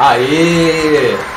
Aê!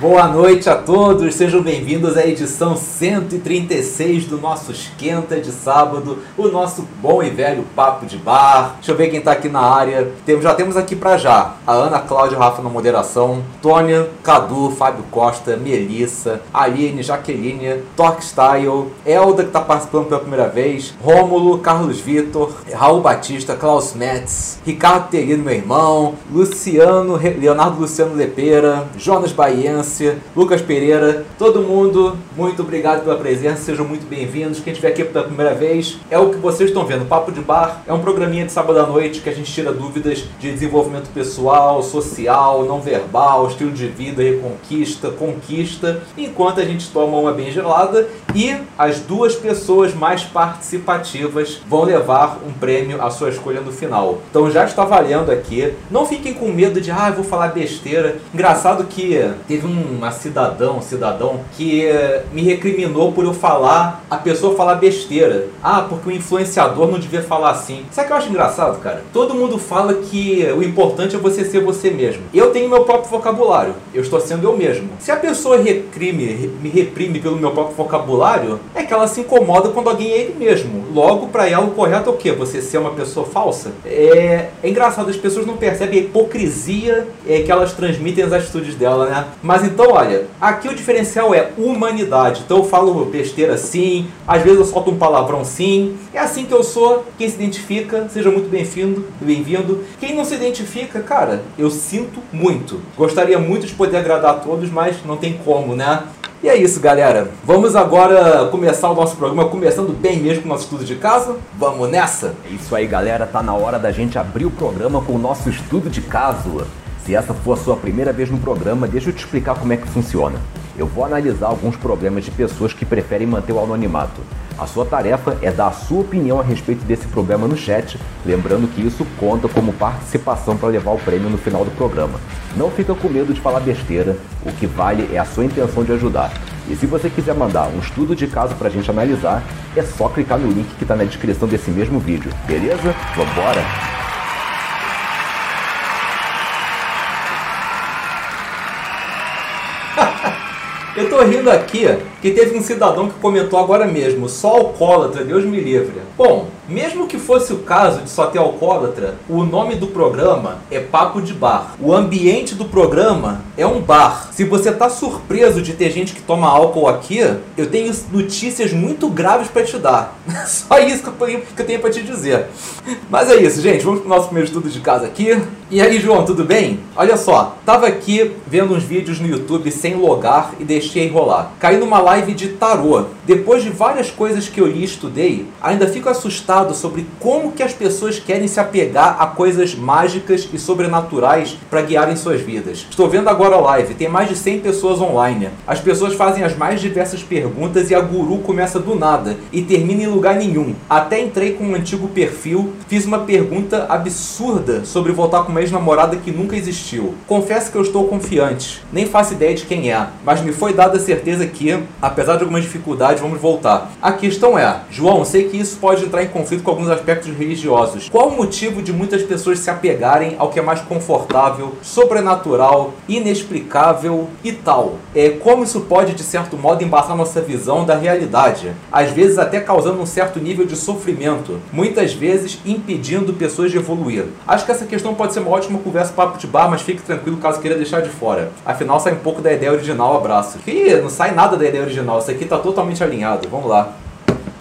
Boa noite a todos, sejam bem-vindos à edição 136 do nosso Esquenta de sábado, o nosso bom e velho Papo de Bar. Deixa eu ver quem tá aqui na área. Já temos aqui pra já a Ana Cláudia Rafa na moderação, Tônia, Cadu, Fábio Costa, Melissa, Aline, Jaqueline, Torque Style, Elda que tá participando pela primeira vez, Rômulo, Carlos Vitor, Raul Batista, Klaus Metz, Ricardo Terino, meu irmão, Luciano, Leonardo Luciano Lepeira, Jonas Baiense, Lucas Pereira, todo mundo, muito obrigado pela presença, sejam muito bem-vindos. Quem estiver aqui pela primeira vez, é o que vocês estão vendo. Papo de Bar é um programinha de sábado à noite que a gente tira dúvidas de desenvolvimento pessoal, social, não verbal, estilo de vida, reconquista, conquista, enquanto a gente toma uma bem gelada e as duas pessoas mais participativas vão levar um prêmio à sua escolha no final. Então já está valendo aqui. Não fiquem com medo de, ah, eu vou falar besteira. Engraçado que teve uma cidadão, um cidadão, que me recriminou por eu falar, a pessoa falar besteira. Ah, porque o influenciador não devia falar assim. Sabe o que eu acho engraçado, cara? Todo mundo fala que o importante é você ser você mesmo. Eu tenho meu próprio vocabulário. Eu estou sendo eu mesmo. Se a pessoa recrime, me reprime pelo meu próprio vocabulário, é que ela se incomoda quando alguém é ele mesmo. Logo, pra ela, o correto é o quê? Você ser uma pessoa falsa? É, é engraçado, as pessoas não percebem a hipocrisia é, que elas transmitem nas atitudes dela, né? Mas então, olha, aqui o diferencial é humanidade. Então eu falo besteira sim, às vezes eu solto um palavrão sim. É assim que eu sou. Quem se identifica, seja muito bem-vindo, bem-vindo. Quem não se identifica, cara, eu sinto muito. Gostaria muito de poder agradar a todos, mas não tem como, né? E é isso, galera. Vamos agora começar o nosso programa começando bem mesmo com o nosso estudo de casa. Vamos nessa? É isso aí, galera. Tá na hora da gente abrir o programa com o nosso estudo de caso. Se essa for a sua primeira vez no programa, deixa eu te explicar como é que funciona. Eu vou analisar alguns problemas de pessoas que preferem manter o anonimato. A sua tarefa é dar a sua opinião a respeito desse problema no chat, lembrando que isso conta como participação para levar o prêmio no final do programa. Não fica com medo de falar besteira, o que vale é a sua intenção de ajudar. E se você quiser mandar um estudo de caso pra gente analisar, é só clicar no link que tá na descrição desse mesmo vídeo, beleza? Vambora! Eu tô rindo aqui que teve um cidadão que comentou agora mesmo, só alcoólatra, Deus me livre. Bom, mesmo que fosse o caso de só ter alcoólatra, o nome do programa é Papo de Bar. O ambiente do programa é um bar. Se você tá surpreso de ter gente que toma álcool aqui, eu tenho notícias muito graves pra te dar. Só isso que eu tenho- pra te dizer. Mas é isso, gente. Vamos pro nosso primeiro estudo de casa aqui. E aí, João, tudo bem? Olha só, tava aqui vendo uns vídeos no YouTube sem logar e deixei rolar. Caí numa live de tarô. Depois de várias coisas que eu li e estudei, ainda fico assustado sobre como que as pessoas querem se apegar a coisas mágicas e sobrenaturais para guiarem suas vidas. Estou vendo agora a live, tem mais de 100 pessoas online. As pessoas fazem as mais diversas perguntas e a guru começa do nada e termina em lugar nenhum. Até entrei com um antigo perfil, fiz uma pergunta absurda sobre voltar com uma ex-namorada que nunca existiu. Confesso que eu estou confiante, nem faço ideia de quem é, mas me foi dada a certeza que, apesar de algumas dificuldades, vamos voltar. A questão é, João, sei que isso pode entrar em conflito com alguns aspectos religiosos. Qual o motivo de muitas pessoas se apegarem ao que é mais confortável, sobrenatural, inexplicável e tal? É como isso pode, de certo modo, embaçar nossa visão da realidade, às vezes até causando um certo nível de sofrimento, muitas vezes impedindo pessoas de evoluir. Acho que essa questão pode ser uma ótima conversa papo de bar, mas fique tranquilo caso queira deixar de fora. Afinal, sai um pouco da ideia original, abraço. Ih, não sai nada da ideia original, isso aqui tá totalmente alinhado. Vamos lá.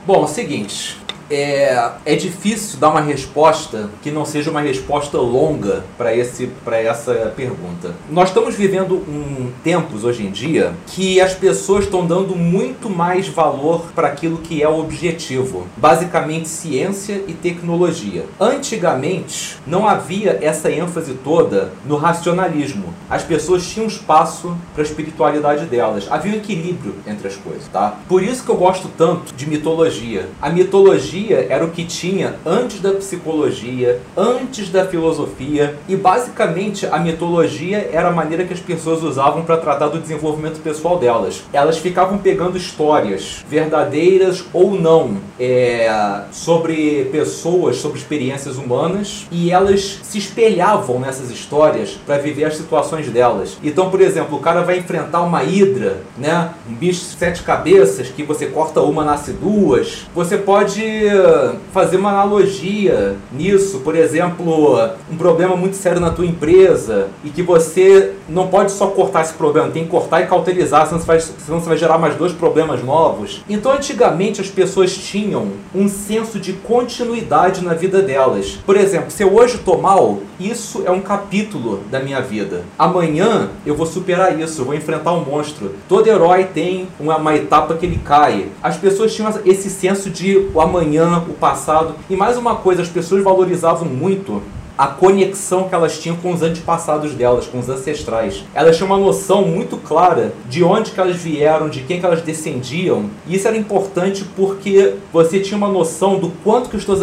Bom, é seguinte. É, é difícil dar uma resposta que não seja uma resposta longa para esse para essa pergunta. Nós estamos vivendo um tempos hoje em dia que as pessoas estão dando muito mais valor para aquilo que é o objetivo, basicamente ciência e tecnologia. Antigamente não havia essa ênfase toda no racionalismo. As pessoas tinham espaço para a espiritualidade delas. Havia um equilíbrio entre as coisas, tá? Por isso que eu gosto tanto de mitologia. A mitologia era o que tinha antes da psicologia, antes da filosofia e basicamente a mitologia era a maneira que as pessoas usavam para tratar do desenvolvimento pessoal delas. Elas ficavam pegando histórias verdadeiras ou não é, sobre pessoas, sobre experiências humanas e elas se espelhavam nessas histórias para viver as situações delas. Então, por exemplo, o cara vai enfrentar uma hidra, né? Um bicho de sete cabeças que você corta uma, nasce duas. Você pode fazer uma analogia nisso, por exemplo, um problema muito sério na tua empresa e que você não pode só cortar esse problema, tem que cortar e cauterizar, senão você vai, senão você vai gerar mais dois problemas novos. Então, antigamente as pessoas tinham um senso de continuidade na vida delas. Por exemplo, se eu hoje tô mal, isso é um capítulo da minha vida. Amanhã eu vou superar isso, eu vou enfrentar um monstro. Todo herói tem uma, uma etapa que ele cai. As pessoas tinham esse senso de o amanhã, o passado. E mais uma coisa, as pessoas valorizavam muito a conexão que elas tinham com os antepassados delas, com os ancestrais. Elas tinham uma noção muito clara de onde que elas vieram, de quem que elas descendiam. E isso era importante porque você tinha uma noção do quanto que os seus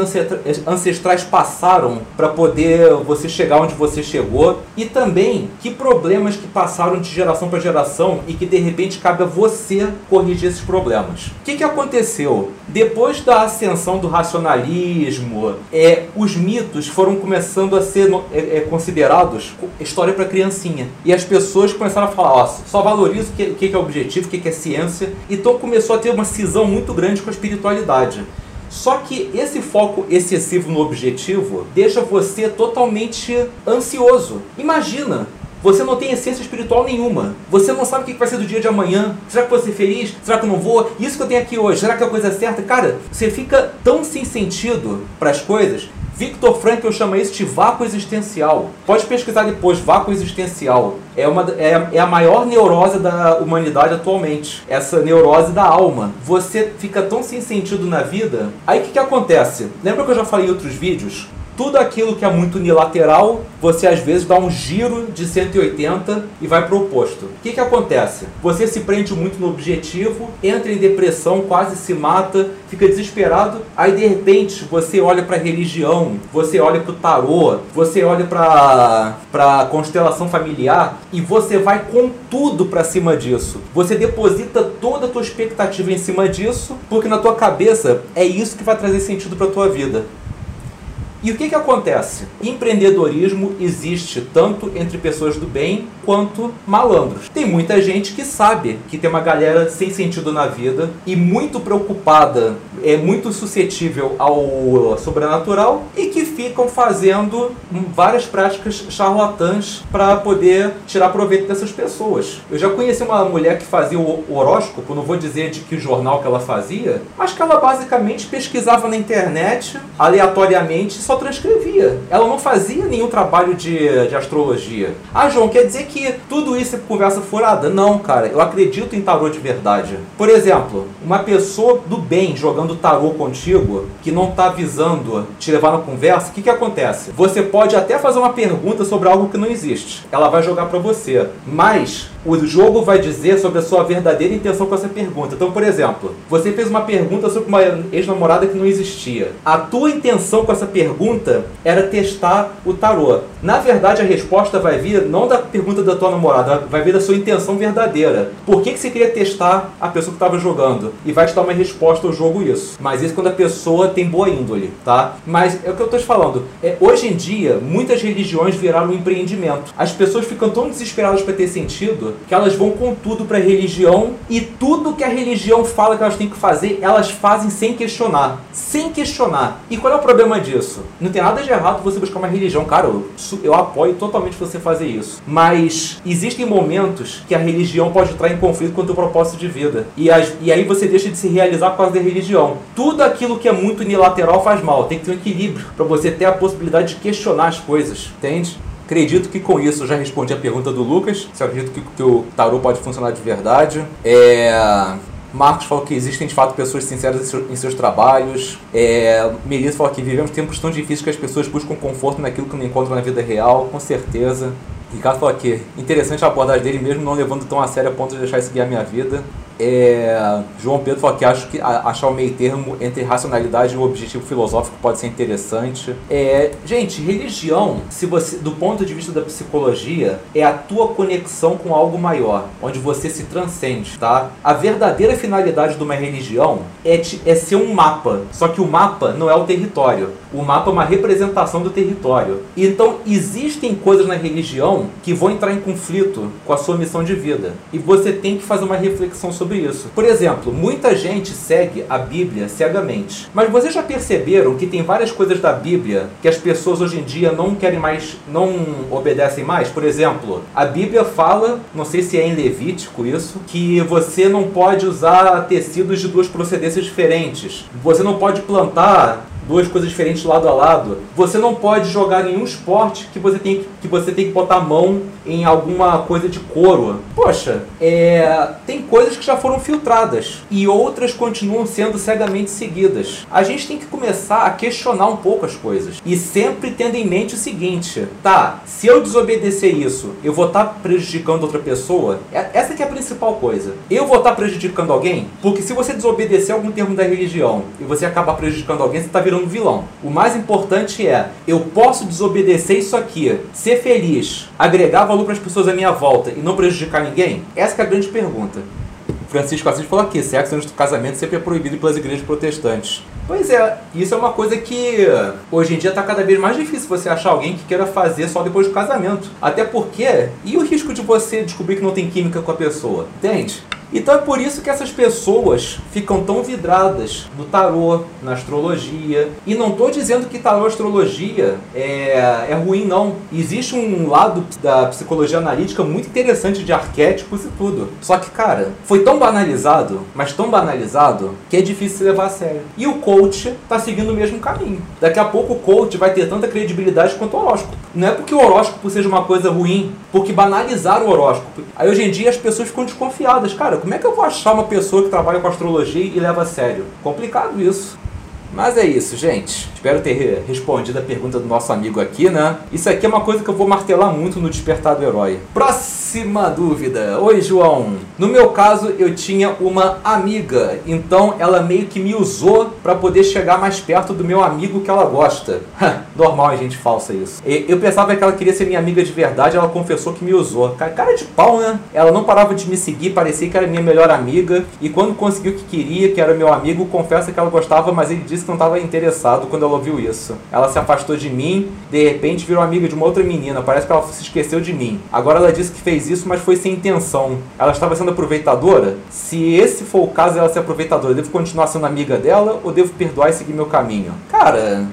ancestrais passaram para poder você chegar onde você chegou e também que problemas que passaram de geração para geração e que de repente cabe a você corrigir esses problemas. O que, que aconteceu? Depois da ascensão do racionalismo, é, os mitos foram começando começando a ser é, é, considerados história para criancinha. E as pessoas começaram a falar, ó, só valoriza o que, que é objetivo, o que é ciência. Então começou a ter uma cisão muito grande com a espiritualidade. Só que esse foco excessivo no objetivo deixa você totalmente ansioso. Imagina, você não tem essência espiritual nenhuma. Você não sabe o que vai ser do dia de amanhã. Será que vou ser feliz? Será que eu não vou? Isso que eu tenho aqui hoje, será que é a coisa certa? Cara, você fica tão sem sentido para as coisas Victor Frankl chama de vácuo existencial. Pode pesquisar depois, vácuo existencial. É, uma, é, é a maior neurose da humanidade atualmente. Essa neurose da alma. Você fica tão sem sentido na vida. Aí o que, que acontece? Lembra que eu já falei em outros vídeos? Tudo aquilo que é muito unilateral, você às vezes dá um giro de 180 e vai para o oposto. O que, que acontece? Você se prende muito no objetivo, entra em depressão, quase se mata, fica desesperado, aí de repente você olha para religião, você olha para o tarô, você olha para a constelação familiar e você vai com tudo para cima disso. Você deposita toda a tua expectativa em cima disso, porque na tua cabeça é isso que vai trazer sentido para tua vida. E o que, que acontece? Empreendedorismo existe tanto entre pessoas do bem quanto malandros. Tem muita gente que sabe que tem uma galera sem sentido na vida e muito preocupada, é muito suscetível ao sobrenatural e que ficam fazendo várias práticas charlatãs para poder tirar proveito dessas pessoas. Eu já conheci uma mulher que fazia o horóscopo, não vou dizer de que jornal que ela fazia, mas que ela basicamente pesquisava na internet aleatoriamente só transcrevia. Ela não fazia nenhum trabalho de, de astrologia. Ah, João, quer dizer que tudo isso é conversa furada? Não, cara. Eu acredito em tarô de verdade. Por exemplo, uma pessoa do bem jogando tarô contigo, que não está visando te levar na conversa, o que, que acontece? Você pode até fazer uma pergunta sobre algo que não existe. Ela vai jogar para você. Mas o jogo vai dizer sobre a sua verdadeira intenção com essa pergunta. Então, por exemplo, você fez uma pergunta sobre uma ex-namorada que não existia. A tua intenção com essa pergunta era testar o tarô. Na verdade, a resposta vai vir não da pergunta da tua namorada, vai vir da sua intenção verdadeira. Por que, que você queria testar a pessoa que estava jogando? E vai te dar uma resposta ao jogo isso. Mas isso quando a pessoa tem boa índole, tá? Mas é o que eu estou te falando. É, hoje em dia, muitas religiões viraram um empreendimento. As pessoas ficam tão desesperadas para ter sentido que elas vão com tudo para a religião e tudo que a religião fala que elas têm que fazer, elas fazem sem questionar. Sem questionar. E qual é o problema disso? Não tem nada de errado você buscar uma religião. Cara, eu, eu apoio totalmente você fazer isso. Mas existem momentos que a religião pode entrar em conflito com o teu propósito de vida. E, as, e aí você deixa de se realizar por causa da religião. Tudo aquilo que é muito unilateral faz mal. Tem que ter um equilíbrio para você ter a possibilidade de questionar as coisas. Entende? Acredito que com isso já respondi a pergunta do Lucas. Se eu acredito que, que o tarô pode funcionar de verdade. É. Marcos falou que existem de fato pessoas sinceras em, seu, em seus trabalhos. É, Melissa falou que vivemos tempos tão difíceis que as pessoas buscam conforto naquilo que não encontram na vida real, com certeza. Ricardo falou aqui, interessante a abordagem dele, mesmo não levando tão a sério a ponto de deixar isso guiar minha vida. É, João Pedro falou que acho que achar o meio termo entre racionalidade e o objetivo filosófico pode ser interessante. É, gente, religião, se você, do ponto de vista da psicologia, é a tua conexão com algo maior, onde você se transcende, tá? A verdadeira finalidade de uma religião é, é ser um mapa, só que o mapa não é o território. O mapa é uma representação do território. Então, existem coisas na religião que vão entrar em conflito com a sua missão de vida. E você tem que fazer uma reflexão sobre sobre isso. Por exemplo, muita gente segue a Bíblia cegamente. Mas vocês já perceberam que tem várias coisas da Bíblia que as pessoas hoje em dia não querem mais, não obedecem mais? Por exemplo, a Bíblia fala, não sei se é em Levítico isso, que você não pode usar tecidos de duas procedências diferentes. Você não pode plantar duas coisas diferentes lado a lado. Você não pode jogar nenhum esporte que você tem que, que, você tem que botar a mão em alguma coisa de couro. Poxa, é, tem coisas que já foram filtradas e outras continuam sendo cegamente seguidas. A gente tem que começar a questionar um pouco as coisas e sempre tendo em mente o seguinte: tá, se eu desobedecer isso, eu vou estar tá prejudicando outra pessoa? É, essa que é a principal coisa. Eu vou estar tá prejudicando alguém? Porque se você desobedecer algum termo da religião e você acabar prejudicando alguém, você está virando um vilão. O mais importante é, eu posso desobedecer isso aqui, ser feliz, agregar valor para as pessoas à minha volta e não prejudicar ninguém? Essa é a grande pergunta. Francisco Assis falou aqui, sexo antes do casamento sempre é proibido pelas igrejas protestantes. Pois é, isso é uma coisa que hoje em dia está cada vez mais difícil você achar alguém que queira fazer só depois do casamento. Até porque, e o risco de você descobrir que não tem química com a pessoa? Entende? Então é por isso que essas pessoas ficam tão vidradas no tarô, na astrologia. E não estou dizendo que tarô astrologia é, é ruim, não. Existe um lado da psicologia analítica muito interessante de arquétipos e tudo. Só que, cara, foi tão banalizado, mas tão banalizado, que é difícil se levar a sério. E o coach está seguindo o mesmo caminho. Daqui a pouco o coach vai ter tanta credibilidade quanto o horóscopo. Não é porque o horóscopo seja uma coisa ruim, porque banalizaram o horóscopo. Aí hoje em dia as pessoas ficam desconfiadas. Cara, Cara, como é que eu vou achar uma pessoa que trabalha com astrologia e leva a sério? Complicado isso. Mas é isso, gente. Espero ter respondido a pergunta do nosso amigo aqui, né? Isso aqui é uma coisa que eu vou martelar muito no Despertar do Herói. Próxima dúvida. Oi, João. No meu caso, eu tinha uma amiga, então ela meio que me usou para poder chegar mais perto do meu amigo que ela gosta. Normal a gente falsa isso. Eu pensava que ela queria ser minha amiga de verdade, ela confessou que me usou. Cara de pau, né? Ela não parava de me seguir, parecia que era minha melhor amiga, e quando conseguiu o que queria, que era meu amigo, confessa que ela gostava, mas ele disse que não estava interessado quando ela ouviu isso. Ela se afastou de mim, de repente virou amiga de uma outra menina. Parece que ela se esqueceu de mim. Agora ela disse que fez isso, mas foi sem intenção. Ela estava sendo aproveitadora? Se esse for o caso, ela ser aproveitadora, devo continuar sendo amiga dela ou devo perdoar e seguir meu caminho? Cara.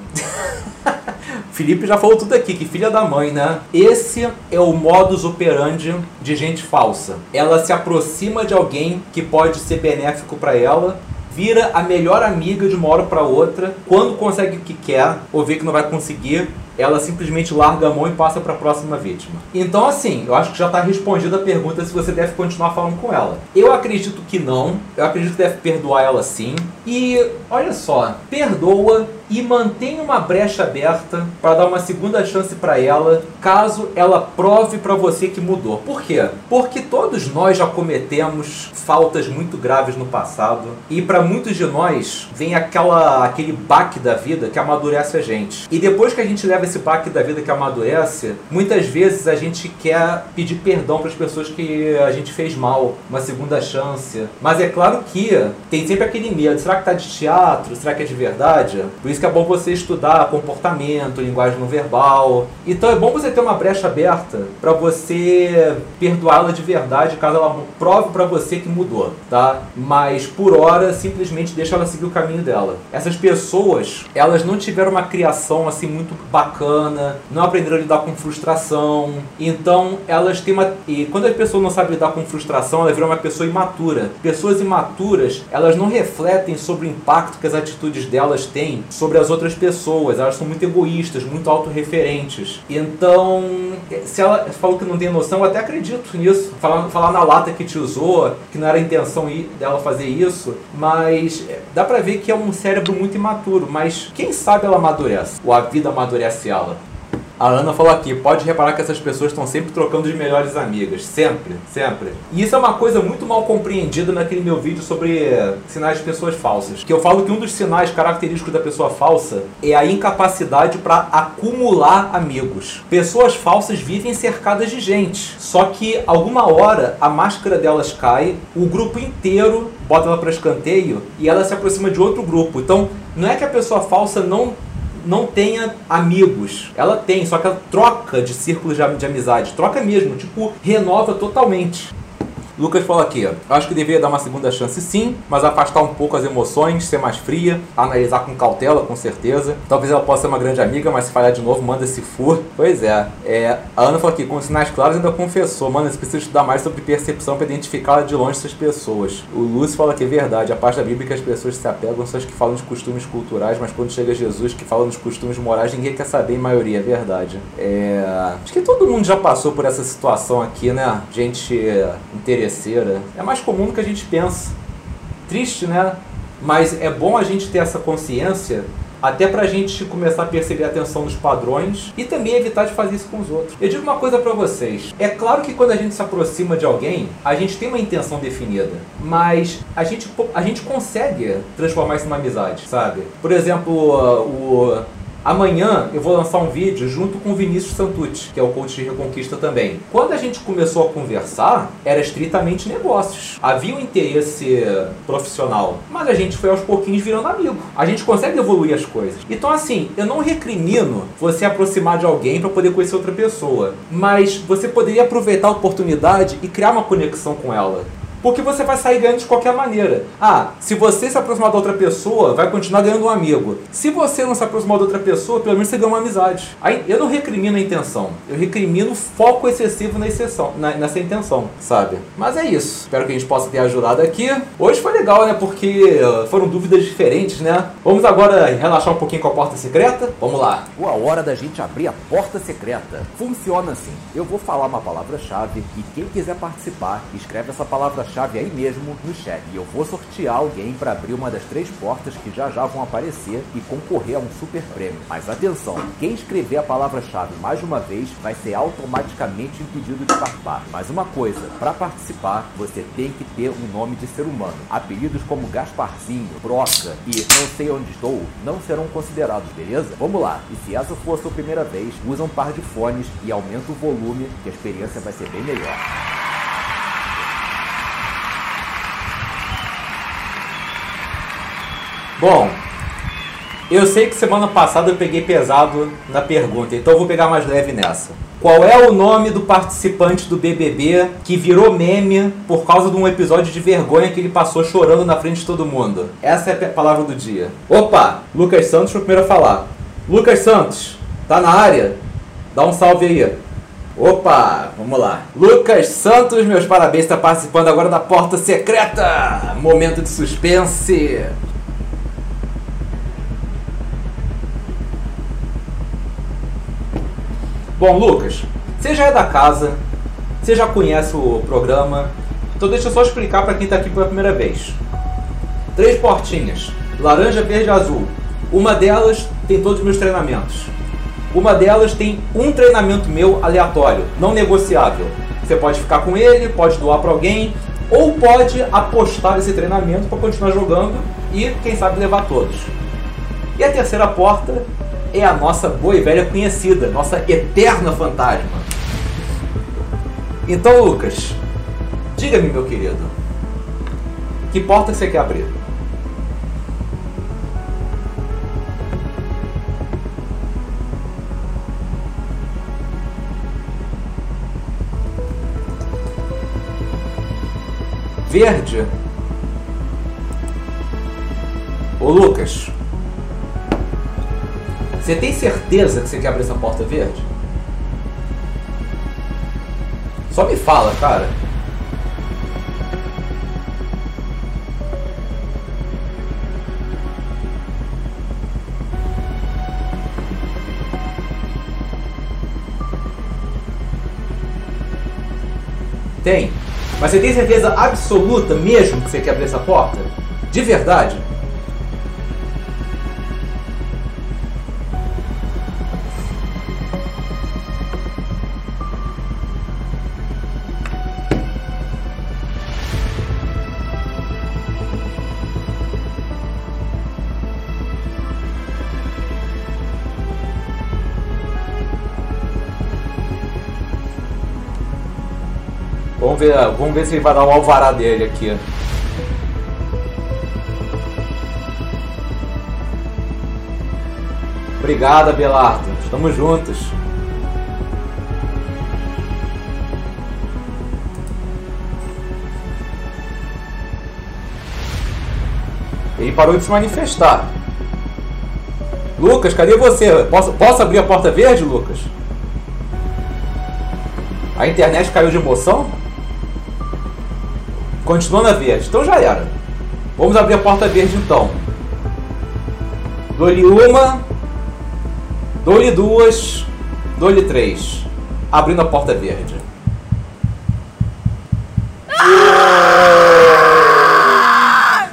Felipe já falou tudo aqui, que filha da mãe, né? Esse é o modus operandi de gente falsa. Ela se aproxima de alguém que pode ser benéfico para ela vira a melhor amiga de uma hora para outra, quando consegue o que quer ou vê que não vai conseguir, ela simplesmente larga a mão e passa para a próxima vítima. Então, assim, eu acho que já está respondida a pergunta se você deve continuar falando com ela. Eu acredito que não, eu acredito que deve perdoar ela sim. E olha só, perdoa e mantém uma brecha aberta para dar uma segunda chance para ela, caso ela prove para você que mudou. Por quê? Porque todos nós já cometemos faltas muito graves no passado e para muitos de nós vem aquela aquele baque da vida que amadurece a gente. E depois que a gente leva esse baque da vida que amadurece, muitas vezes a gente quer pedir perdão para as pessoas que a gente fez mal, uma segunda chance. Mas é claro que tem sempre aquele medo, será que tá de teatro? Será que é de verdade? Por isso que é bom você estudar comportamento, linguagem não verbal. Então é bom você ter uma brecha aberta para você perdoá-la de verdade caso ela prove para você que mudou, tá? Mas por hora simplesmente deixa ela seguir o caminho dela. Essas pessoas, elas não tiveram uma criação assim muito bacana bacana, não aprenderam a lidar com frustração. Então elas têm uma. E quando a pessoa não sabe lidar com frustração, ela vira uma pessoa imatura. Pessoas imaturas, elas não refletem sobre o impacto que as atitudes delas têm sobre as outras pessoas. Elas são muito egoístas, muito autorreferentes. Então, se ela falou que não tem noção, eu até acredito nisso. Falar, falar na lata que te usou, que não era a intenção dela fazer isso, mas dá pra ver que é um cérebro muito imaturo. Mas quem sabe ela amadurece, ou a vida amadurece A Ana falou aqui, pode reparar que essas pessoas estão sempre trocando de melhores amigas. Sempre, sempre. E isso é uma coisa muito mal compreendida naquele meu vídeo sobre sinais de pessoas falsas. Que eu falo que um dos sinais característicos da pessoa falsa é a incapacidade para acumular amigos. Pessoas falsas vivem cercadas de gente. Só que alguma hora a máscara delas cai, o grupo inteiro bota ela para escanteio e ela se aproxima de outro grupo. Então, não é que a pessoa falsa não não tenha amigos. Ela tem, só que ela troca de círculos de, de amizade. Troca mesmo, tipo, renova totalmente. Lucas fala aqui, acho que deveria dar uma segunda chance sim, mas afastar um pouco as emoções, ser mais fria, analisar com cautela, com certeza. Talvez ela possa ser uma grande amiga, mas se falhar de novo, manda se for. Pois é. é a Ana falou aqui, com sinais claros ainda confessou, mano, você precisa estudar mais sobre percepção para identificar de longe essas pessoas. O Lúcio fala que é verdade, a parte da Bíblia que as pessoas se apegam são as que falam de costumes culturais, mas quando chega Jesus que fala dos costumes morais, ninguém quer saber em maioria, é verdade. É... Acho que todo mundo já passou por essa situação aqui, né? Gente interessante É mais comum do que a gente pensa. Triste, né? Mas é bom a gente ter essa consciência até pra gente começar a perceber a atenção dos padrões e também evitar de fazer isso com os outros. Eu digo uma coisa para vocês. É claro que quando a gente se aproxima de alguém, a gente tem uma intenção definida, mas a gente, a gente consegue transformar isso numa amizade, sabe? Por exemplo, o Amanhã eu vou lançar um vídeo junto com o Vinícius Santucci, que é o coach de Reconquista também. Quando a gente começou a conversar, era estritamente negócios. Havia um interesse profissional, mas a gente foi aos pouquinhos virando amigo. A gente consegue evoluir as coisas. Então, assim, eu não recrimino você aproximar de alguém para poder conhecer outra pessoa, mas você poderia aproveitar a oportunidade e criar uma conexão com ela porque você vai sair ganhando de qualquer maneira. Ah, se você se aproximar da outra pessoa, vai continuar ganhando um amigo. Se você não se aproximar da outra pessoa, pelo menos você ganha uma amizade. Aí eu não recrimino a intenção, eu recrimino o foco excessivo na exceção, na, nessa intenção, sabe? Mas é isso. Espero que a gente possa ter ajudado aqui. Hoje foi legal, né? Porque uh, foram dúvidas diferentes, né? Vamos agora relaxar um pouquinho com a porta secreta? Vamos lá. A hora da gente abrir a porta secreta. Funciona assim. Eu vou falar uma palavra-chave e quem quiser participar, escreve essa palavra-chave chave aí mesmo no chat. E eu vou sortear alguém para abrir uma das três portas que já já vão aparecer e concorrer a um super prêmio. Mas atenção, quem escrever a palavra-chave mais uma vez vai ser automaticamente impedido de participar. Mas uma coisa, para participar você tem que ter um nome de ser humano. Apelidos como Gasparzinho, Broca e Não Sei Onde Estou não serão considerados, beleza? Vamos lá. E se essa for a sua primeira vez, usa um par de fones e aumenta o volume que a experiência vai ser bem melhor. Bom, eu sei que semana passada eu peguei pesado na pergunta, então eu vou pegar mais leve nessa. Qual é o nome do participante do BBB que virou meme por causa de um episódio de vergonha que ele passou chorando na frente de todo mundo? Essa é a palavra do dia. Opa, Lucas Santos foi o primeiro a falar. Lucas Santos, tá na área? Dá um salve aí. Opa, vamos lá. Lucas Santos, meus parabéns, está participando agora da Porta Secreta. Momento de suspense. Bom, Lucas, você já é da casa, você já conhece o programa, então deixa eu só explicar para quem está aqui pela primeira vez. Três portinhas, laranja, verde e azul. Uma delas tem todos os meus treinamentos. Uma delas tem um treinamento meu aleatório, não negociável. Você pode ficar com ele, pode doar para alguém, ou pode apostar esse treinamento para continuar jogando e, quem sabe, levar todos. E a terceira porta é a nossa boa e velha conhecida, nossa eterna fantasma. Então, Lucas, diga-me, meu querido, que porta você quer abrir? Verde? Ô Lucas, Você tem certeza que você quer abrir essa porta verde? Só me fala, cara. Tem. Mas você tem certeza absoluta mesmo que você quer abrir essa porta? De verdade? Ver, vamos ver se ele vai dar o alvará dele aqui. Obrigado, Abelardo. Estamos juntos. Ele parou de se manifestar. Lucas, cadê você? Posso, posso abrir a porta verde, Lucas? A internet caiu de emoção? Continuando a verde. Então já era. Vamos abrir a porta verde então. Dou-lhe uma. Dou-lhe duas. Dou-lhe três. Abrindo a porta verde.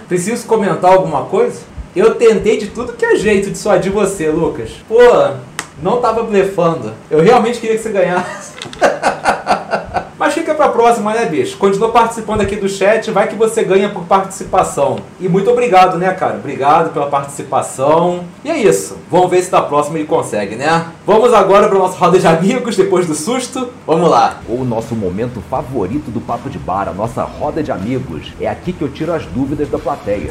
Preciso comentar alguma coisa? Eu tentei de tudo que é jeito de dissuadir você, Lucas. Pô, não tava blefando. Eu realmente queria que você ganhasse. Mas fica pra próxima, né, bicho? Continua participando aqui do chat, vai que você ganha por participação. E muito obrigado, né, cara? Obrigado pela participação. E é isso. Vamos ver se da próxima ele consegue, né? Vamos agora para nossa roda de amigos, depois do susto. Vamos lá. O nosso momento favorito do Papo de Bar, a nossa roda de amigos. É aqui que eu tiro as dúvidas da plateia.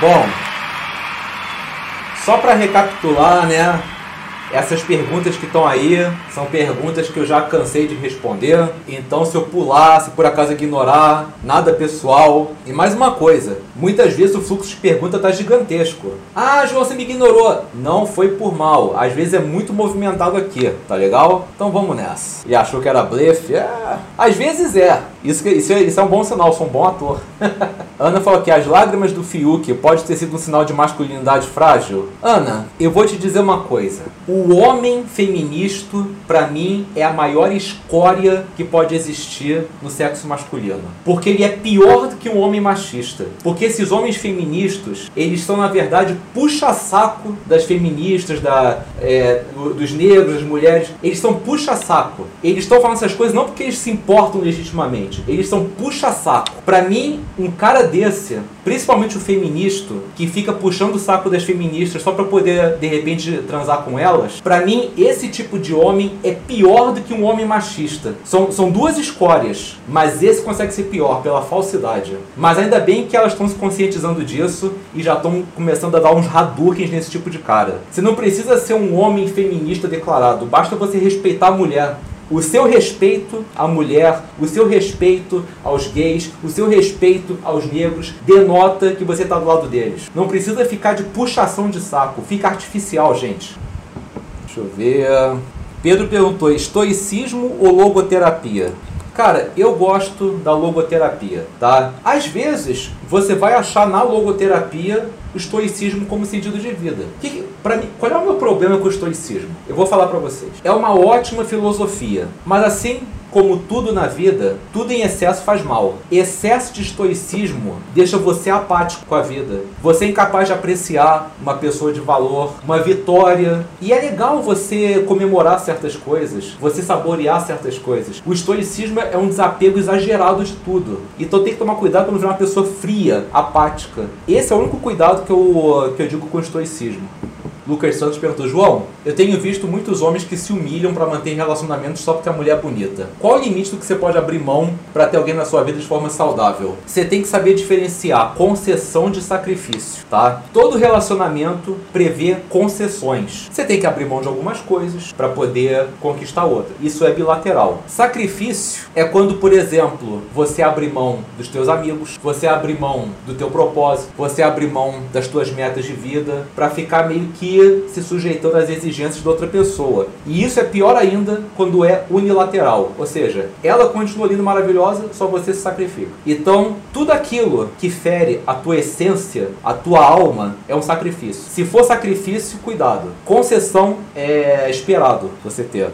Bom, só para recapitular, né? Essas perguntas que estão aí são perguntas que eu já cansei de responder. Então, se eu pular, se por acaso ignorar, nada pessoal. E mais uma coisa: muitas vezes o fluxo de pergunta tá gigantesco. Ah, João, você me ignorou. Não foi por mal. Às vezes é muito movimentado aqui, tá legal? Então vamos nessa. E achou que era blefe? É, às vezes é. Isso, isso, é, isso é um bom sinal, sou um bom ator. Ana falou que as lágrimas do Fiuk pode ter sido um sinal de masculinidade frágil. Ana, eu vou te dizer uma coisa. O homem feminista, para mim, é a maior escória que pode existir no sexo masculino. Porque ele é pior do que um homem machista. Porque esses homens feministas, eles são, na verdade, puxa-saco das feministas, da, é, dos negros, das mulheres. Eles são puxa-saco. Eles estão falando essas coisas não porque eles se importam legitimamente. Eles são puxa-saco. Para mim, um cara desse, principalmente o feminista, que fica puxando o saco das feministas só para poder, de repente, transar com elas, para mim, esse tipo de homem é pior do que um homem machista. São, são duas escórias, mas esse consegue ser pior pela falsidade. Mas ainda bem que elas estão se conscientizando disso e já estão começando a dar uns Hadoukens nesse tipo de cara. Você não precisa ser um homem feminista declarado, basta você respeitar a mulher. O seu respeito à mulher, o seu respeito aos gays, o seu respeito aos negros denota que você está do lado deles. Não precisa ficar de puxação de saco, fica artificial, gente. Deixa eu ver. Pedro perguntou: estoicismo ou logoterapia? Cara, eu gosto da logoterapia, tá? Às vezes você vai achar na logoterapia o estoicismo como sentido de vida. Que, pra mim, qual é o meu problema com o estoicismo? Eu vou falar para vocês. É uma ótima filosofia, mas assim como tudo na vida, tudo em excesso faz mal. Excesso de estoicismo deixa você apático com a vida. Você é incapaz de apreciar uma pessoa de valor, uma vitória. E é legal você comemorar certas coisas, você saborear certas coisas. O estoicismo é um desapego exagerado de tudo. Então tem que tomar cuidado para não virar uma pessoa fria, apática. Esse é o único cuidado que eu, que eu digo com o estoicismo. Lucas Santos perguntou: João, eu tenho visto muitos homens que se humilham para manter relacionamentos só porque a mulher é bonita. Qual o limite do que você pode abrir mão para ter alguém na sua vida de forma saudável? Você tem que saber diferenciar concessão de sacrifício, tá? Todo relacionamento prevê concessões. Você tem que abrir mão de algumas coisas para poder conquistar outra. Isso é bilateral. Sacrifício é quando, por exemplo, você abre mão dos teus amigos, você abre mão do teu propósito, você abre mão das tuas metas de vida para ficar meio que se sujeitando às exigências de outra pessoa. E isso é pior ainda quando é unilateral. Ou seja, ela continua lindo maravilhosa, só você se sacrifica. Então, tudo aquilo que fere a tua essência, a tua alma, é um sacrifício. Se for sacrifício, cuidado. Concessão é esperado você ter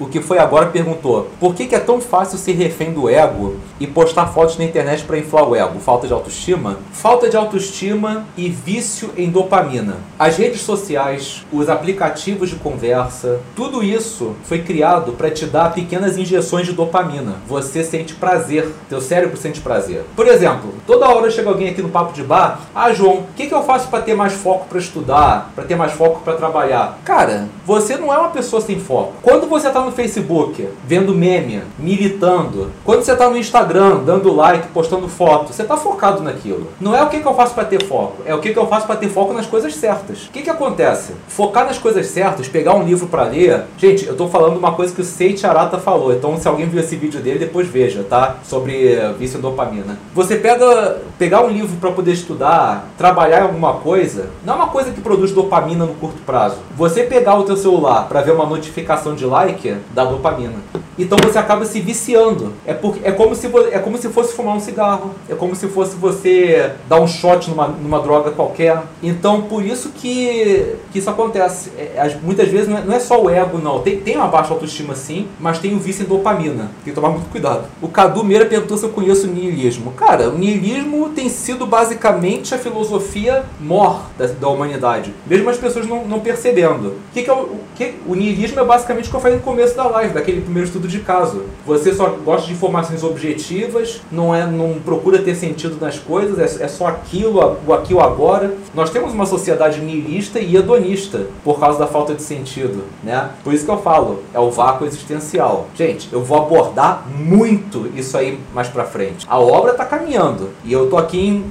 o que foi agora perguntou: por que, que, é tão fácil ser refém do ego e postar fotos na internet para inflar o ego? Falta de autoestima? Falta de autoestima e vício em dopamina. As redes sociais, os aplicativos de conversa, tudo isso foi criado para te dar pequenas injeções de dopamina. Você sente prazer, teu cérebro sente prazer. Por exemplo, toda hora chega alguém aqui no papo de bar: ah, João, o que, que eu faço para ter mais foco para estudar, para ter mais foco para trabalhar? Cara, você não é uma pessoa sem foco. Quando você está no Facebook, vendo meme, militando, quando você está no Instagram, dando like, postando foto, você está focado naquilo. Não é o que, que eu faço para ter foco, é o que, que eu faço para ter foco nas coisas certas. O que, que acontece? Focar nas coisas certas, pegar um livro para ler. Gente, eu estou falando uma coisa que o Seiichi Arata falou, então se alguém viu esse vídeo dele, depois veja, tá? Sobre vício em dopamina. Você pega, pegar um livro para poder estudar, trabalhar alguma coisa, não é uma coisa que produz dopamina no curto prazo. Você pegar o teu celular para ver uma notificação de like, da dopamina. Então você acaba se viciando. É, porque, é, como se, é como se fosse fumar um cigarro. É como se fosse você dar um shot numa, numa droga qualquer. Então por isso que, que isso acontece. É, muitas vezes não é, não é, só o ego, não. Tem, tem uma baixa autoestima sim, mas tem o vício em dopamina. Tem que tomar muito cuidado. O Cadu Meira perguntou se eu conheço o niilismo. Cara, o niilismo tem sido basicamente a filosofia mor da, da humanidade. Mesmo as pessoas não, não percebendo. O que, que é o, que, o niilismo é basicamente o que eu falei no começo da live, daquele primeiro estudo de caso. Você só gosta de informações objetivas, não é, não procura ter sentido nas coisas, é, é só aquilo, o aqui ou agora. Nós temos uma sociedade niilista e hedonista por causa da falta de sentido, né? Por isso que eu falo, é o vácuo existencial. Gente, eu vou abordar muito isso aí mais pra frente. A obra tá caminhando e eu tô aqui em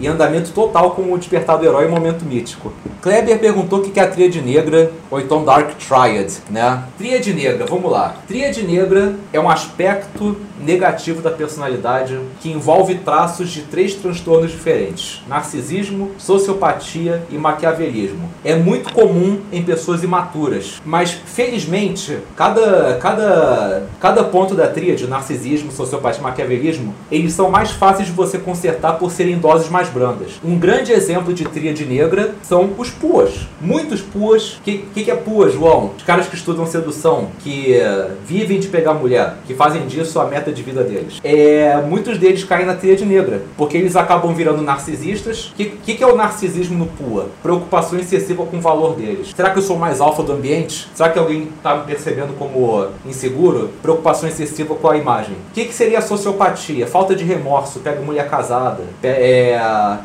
em andamento total com o Despertar do Herói Momento Mítico. Kleber perguntou o que é a Tríade Negra, ou então Dark Triad, né? Tríade Negra, vamos lá. Tríade Negra é um aspecto negativo da personalidade que envolve traços de três transtornos diferentes: narcisismo, sociopatia e maquiavelismo. É muito comum em pessoas imaturas, mas felizmente cada, cada, cada ponto da tríade, narcisismo, sociopatia e maquiavelismo, eles são mais fáceis de você consertar por serem doses mais brandas. Um grande exemplo de tríade negra são os puas. Muitos puas. O que, que, é pua, João? Os caras que estudam sedução, que uh, vivem de pegar mulher, que fazem disso a meta de vida deles. É, muitos deles caem na tríade negra, porque eles acabam virando narcisistas. O que, que, que, é o narcisismo no pua? Preocupação excessiva com o valor deles. Será que eu sou mais alfa do ambiente? Será que alguém está me percebendo como inseguro? Preocupação excessiva com a imagem. O que, que seria a sociopatia? Falta de remorso, pega mulher casada, é,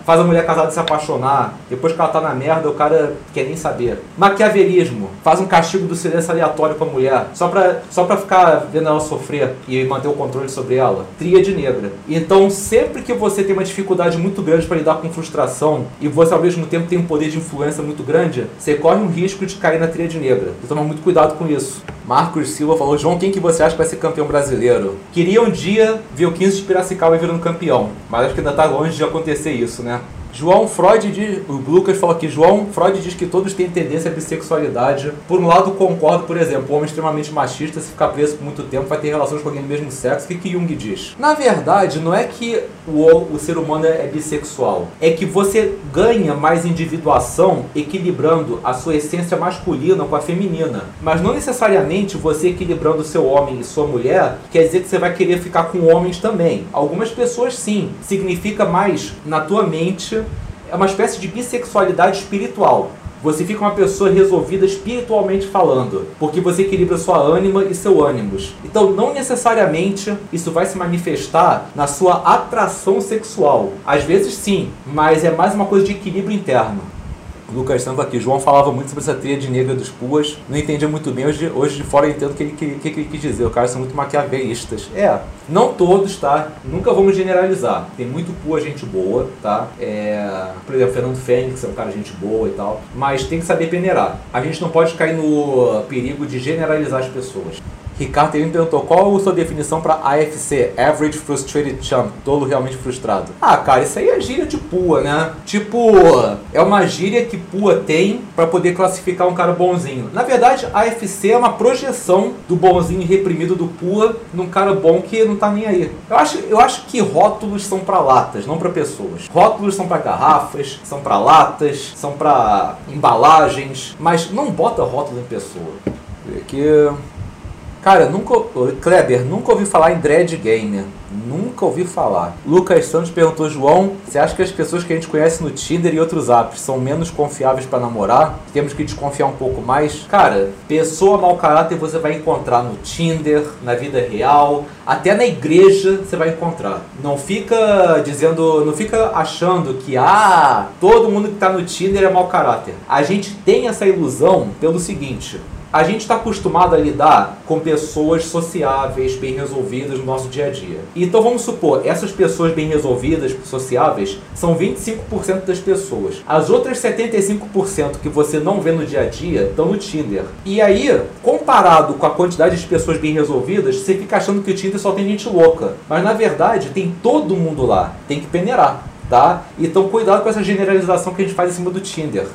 faz a mulher casada se apaixonar, depois que ela tá na merda, o cara quer nem saber. Maquiavelismo, faz um castigo do silêncio aleatório com a mulher, só pra, só pra ficar vendo ela sofrer e manter o controle sobre ela. Tríade negra. Então, sempre que você tem uma dificuldade muito grande para lidar com frustração e você ao mesmo tempo tem um poder de influência muito grande, você corre um risco de cair na tríade negra. Então, toma muito cuidado com isso. Marcos Silva falou: João, quem que você acha que vai ser campeão brasileiro? Queria um dia ver o 15 de Piracicaba virando campeão, mas acho que ainda tá longe de acontecer isso, né? João Freud diz, o Lucas falou aqui, João Freud diz que todos têm tendência à bissexualidade. Por um lado, concordo, por exemplo, o homem extremamente machista, se ficar preso por muito tempo, vai ter relações com alguém do mesmo sexo. O que, que Jung diz? Na verdade, não é que o, o ser humano é bissexual, é que você ganha mais individuação equilibrando a sua essência masculina com a feminina. Mas não necessariamente você equilibrando seu homem e sua mulher quer dizer que você vai querer ficar com homens também. Algumas pessoas sim, significa mais na tua mente é uma espécie de bissexualidade espiritual. Você fica uma pessoa resolvida espiritualmente falando, porque você equilibra sua ânima e seu ânimos. Então, não necessariamente isso vai se manifestar na sua atração sexual. Às vezes sim, mas é mais uma coisa de equilíbrio interno. Lucas Santos aqui. João falava muito sobre essa tríade negra dos puas. Não entendia muito bem. Hoje, hoje de fora eu entendo o que ele, que, que ele quis dizer. Os caras são muito maquiavelistas. É, não todos, tá? Nunca vamos generalizar. Tem muito pua gente boa, tá? É, por exemplo, Fernando Fênix é um cara gente boa e tal. Mas tem que saber peneirar. A gente não pode cair no perigo de generalizar as pessoas. Ricardo me perguntou qual a sua definição para AFC, Average Frustrated Champ, tolo realmente frustrado. Ah, cara, isso aí é gíria de pua, né? Tipo, é uma gíria que pua tem para poder classificar um cara bonzinho. Na verdade, AFC é uma projeção do bonzinho reprimido do pua num cara bom que não tá nem aí. Eu acho, eu acho que rótulos são para latas, não para pessoas. Rótulos são para garrafas, são para latas, são para embalagens, mas não bota rótulo em pessoa. Aqui Cara, nunca. Kleber, nunca ouvi falar em Dread Gamer. Nunca ouvi falar. Lucas Santos perguntou, João, você acha que as pessoas que a gente conhece no Tinder e outros apps são menos confiáveis para namorar? Temos que desconfiar um pouco mais? Cara, pessoa mau caráter você vai encontrar no Tinder, na vida real, até na igreja você vai encontrar. Não fica dizendo, não fica achando que ah, todo mundo que tá no Tinder é mau caráter. A gente tem essa ilusão pelo seguinte, a gente está acostumado a lidar com pessoas sociáveis, bem resolvidas no nosso dia a dia. Então vamos supor, essas pessoas bem resolvidas, sociáveis, são 25% das pessoas. As outras 75% que você não vê no dia a dia estão no Tinder. E aí, comparado com a quantidade de pessoas bem resolvidas, você fica achando que o Tinder só tem gente louca. Mas na verdade, tem todo mundo lá. Tem que peneirar. Tá? Então cuidado com essa generalização que a gente faz em cima do Tinder.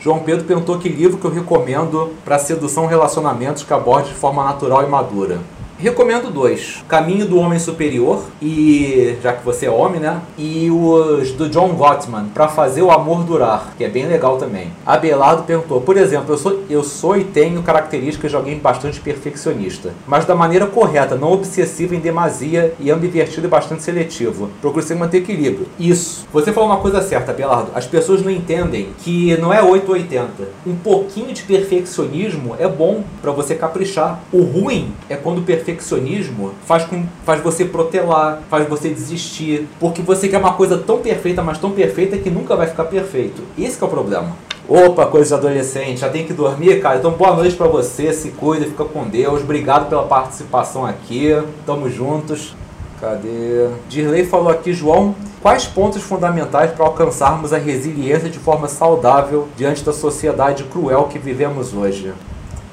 João Pedro perguntou que livro que eu recomendo para sedução relacionamentos que aborde de forma natural e madura. Recomendo dois: Caminho do Homem Superior e já que você é homem, né? E os do John Gottman para fazer o amor durar, que é bem legal também. Abelardo perguntou: Por exemplo, eu sou eu sou e tenho características de alguém bastante perfeccionista, mas da maneira correta, não obsessivo em demasia e ambivertido e bastante seletivo. Procuro sempre manter equilíbrio. Isso. Você falou uma coisa certa, Abelardo. As pessoas não entendem que não é 880. Um pouquinho de perfeccionismo é bom para você caprichar. O ruim é quando o perfeccionismo perfeccionismo faz, com, faz você protelar, faz você desistir, porque você quer uma coisa tão perfeita, mas tão perfeita que nunca vai ficar perfeito. Esse é o problema. Opa, coisa de adolescente, já tem que dormir, cara. Então boa noite para você, se cuida, fica com Deus. Obrigado pela participação aqui. Tamo juntos. Cadê? Dirley falou aqui, João, quais pontos fundamentais para alcançarmos a resiliência de forma saudável diante da sociedade cruel que vivemos hoje?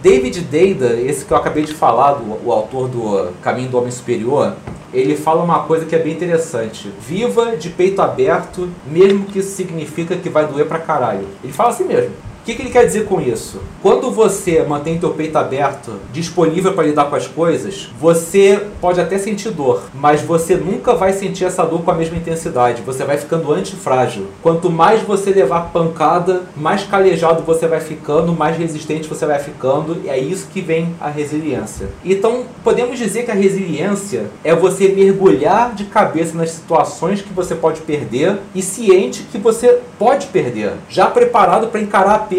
David Deida, esse que eu acabei de falar, do, o autor do Caminho do Homem Superior, ele fala uma coisa que é bem interessante. Viva de peito aberto, mesmo que isso significa que vai doer pra caralho. Ele fala assim mesmo que, que ele quer dizer com isso? Quando você mantém teu peito aberto, disponível para lidar com as coisas, você pode até sentir dor, mas você nunca vai sentir essa dor com a mesma intensidade. Você vai ficando antifrágil. Quanto mais você levar pancada, mais calejado você vai ficando, mais resistente você vai ficando, e é isso que vem a resiliência. Então, podemos dizer que a resiliência é você mergulhar de cabeça nas situações que você pode perder e ciente que você pode perder, já preparado para encarar a perda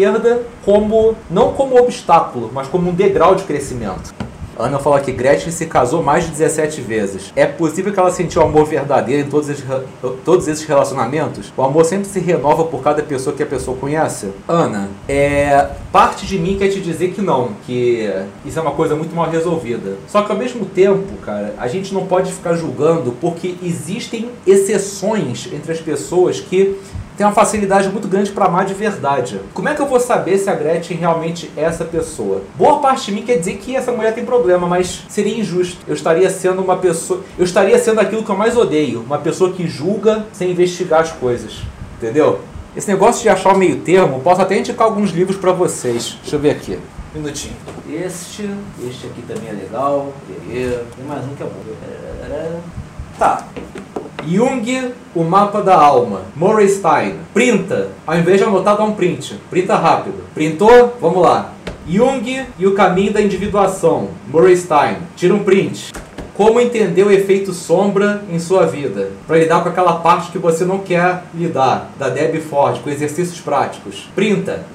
como não como obstáculo, mas como um degrau de crescimento. Ana fala que Gretchen se casou mais de 17 vezes. É possível que ela sentiu amor verdadeiro em todos esses, todos esses relacionamentos? O amor sempre se renova por cada pessoa que a pessoa conhece? Ana, é, parte de mim quer te dizer que não, que isso é uma coisa muito mal resolvida. Só que ao mesmo tempo, cara, a gente não pode ficar julgando porque existem exceções entre as pessoas que tem uma facilidade muito grande para amar de verdade. Como é que eu vou saber se a Gretchen realmente é essa pessoa? Boa parte de mim quer dizer que essa mulher tem problema, mas seria injusto. Eu estaria sendo uma pessoa. Eu estaria sendo aquilo que eu mais odeio, uma pessoa que julga sem investigar as coisas. entendeu? Esse negócio de achar o meio termo, posso até indicar alguns livros para vocês. Deixa eu ver aqui. Um minutinho. Este, este aqui também é legal. Tem mais um que é bom. Tá. Jung, o mapa da alma. Murray Stein. Printa. Ao invés de anotar, dá um print. Printa rápido. Printou? Vamos lá. Jung e o caminho da individuação. Murray Stein. Tira um print. Como entender o efeito sombra em sua vida? Para lidar com aquela parte que você não quer lidar. Da Debbie Ford, com exercícios práticos. Printa.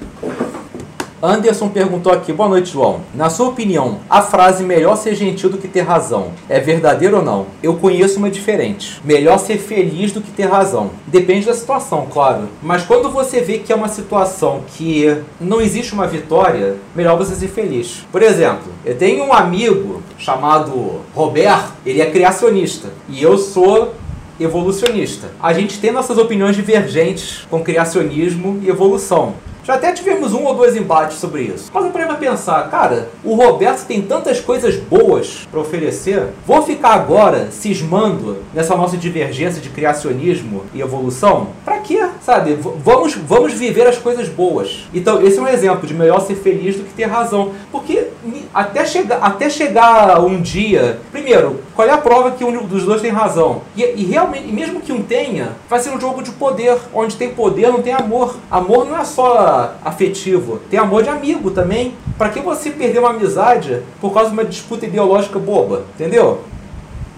Anderson perguntou aqui, boa noite, João. Na sua opinião, a frase melhor ser gentil do que ter razão é verdadeira ou não? Eu conheço uma diferente. Melhor ser feliz do que ter razão. Depende da situação, claro. Mas quando você vê que é uma situação que não existe uma vitória, melhor você ser feliz. Por exemplo, eu tenho um amigo chamado Roberto, ele é criacionista. E eu sou evolucionista. A gente tem nossas opiniões divergentes com criacionismo e evolução. Já até tivemos um ou dois embates sobre isso. Mas eu parei pra pensar, cara, o Roberto tem tantas coisas boas para oferecer. Vou ficar agora cismando nessa nossa divergência de criacionismo e evolução? Pra quê? Sabe? V vamos, vamos viver as coisas boas. Então, esse é um exemplo de melhor ser feliz do que ter razão. Porque até, chega, até chegar um dia. Primeiro, qual é a prova que um dos dois tem razão? E, e realmente, e mesmo que um tenha, vai ser um jogo de poder. Onde tem poder, não tem amor. Amor não é só afetivo, tem amor de amigo também. Para que você perder uma amizade por causa de uma disputa ideológica boba? Entendeu?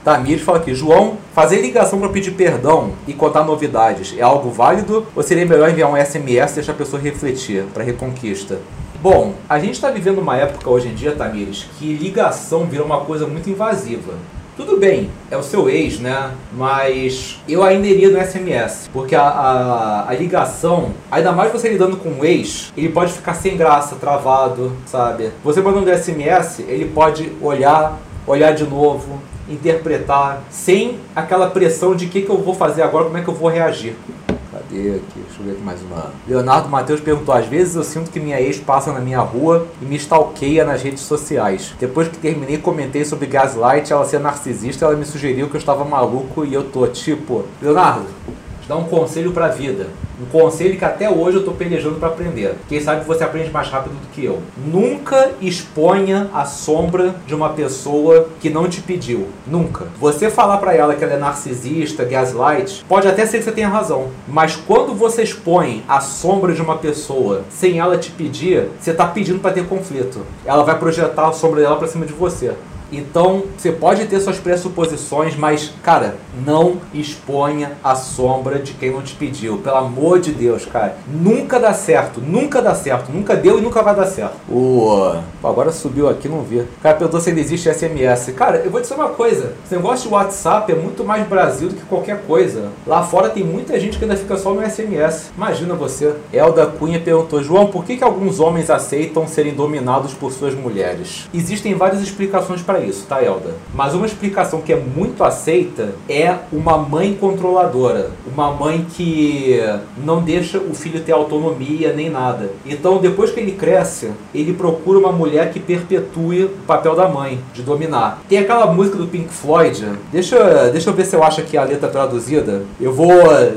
Tamires fala aqui, João, fazer ligação para pedir perdão e contar novidades é algo válido ou seria melhor enviar um SMS e deixar a pessoa refletir para reconquista? Bom, a gente está vivendo uma época hoje em dia, Tamires, que ligação virou uma coisa muito invasiva. Tudo bem, é o seu ex, né? Mas eu ainda iria no SMS. Porque a, a, a, ligação, ainda mais você lidando com um ex, ele pode ficar sem graça, travado, sabe? Você mandando SMS, ele pode olhar, olhar de novo, interpretar, sem aquela pressão de o que, que eu vou fazer agora, como é que eu vou reagir. Cadê aqui? Deixa eu ver aqui mais uma. Leonardo Matheus perguntou: às vezes eu sinto que minha ex passa na minha rua e me stalkeia nas redes sociais. Depois que terminei, comentei sobre Gaslight, ela ser narcisista, ela me sugeriu que eu estava maluco e eu tô tipo, Leonardo, te dá um conselho pra vida. Um conselho que até hoje eu estou pelejando para aprender. Quem sabe você aprende mais rápido do que eu. Nunca exponha a sombra de uma pessoa que não te pediu. Nunca. Você falar para ela que ela é narcisista, gaslight, pode até ser que você tenha razão. Mas quando você expõe a sombra de uma pessoa sem ela te pedir, você está pedindo para ter conflito. Ela vai projetar a sombra dela para cima de você. Então, você pode ter suas pressuposições, mas, cara, não exponha a sombra de quem não te pediu. Pelo amor de Deus, cara. Nunca dá certo, nunca dá certo. Nunca deu e nunca vai dar certo. O... Agora subiu aqui, não vi. O cara perguntou se ainda existe SMS. Cara, eu vou dizer uma coisa. Esse negócio de WhatsApp é muito mais Brasil do que qualquer coisa. Lá fora tem muita gente que ainda fica só no SMS. Imagina você. Elda Cunha perguntou, João, por que, que alguns homens aceitam serem dominados por suas mulheres? Existem várias explicações para isso, tá, Elda? Mas uma explicação que é muito aceita é uma mãe controladora. Uma mãe que não deixa o filho ter autonomia nem nada. Então, depois que ele cresce, ele procura uma mulher que perpetue o papel da mãe, de dominar. Tem aquela música do Pink Floyd. Deixa, deixa eu ver se eu acho aqui a letra traduzida. Eu vou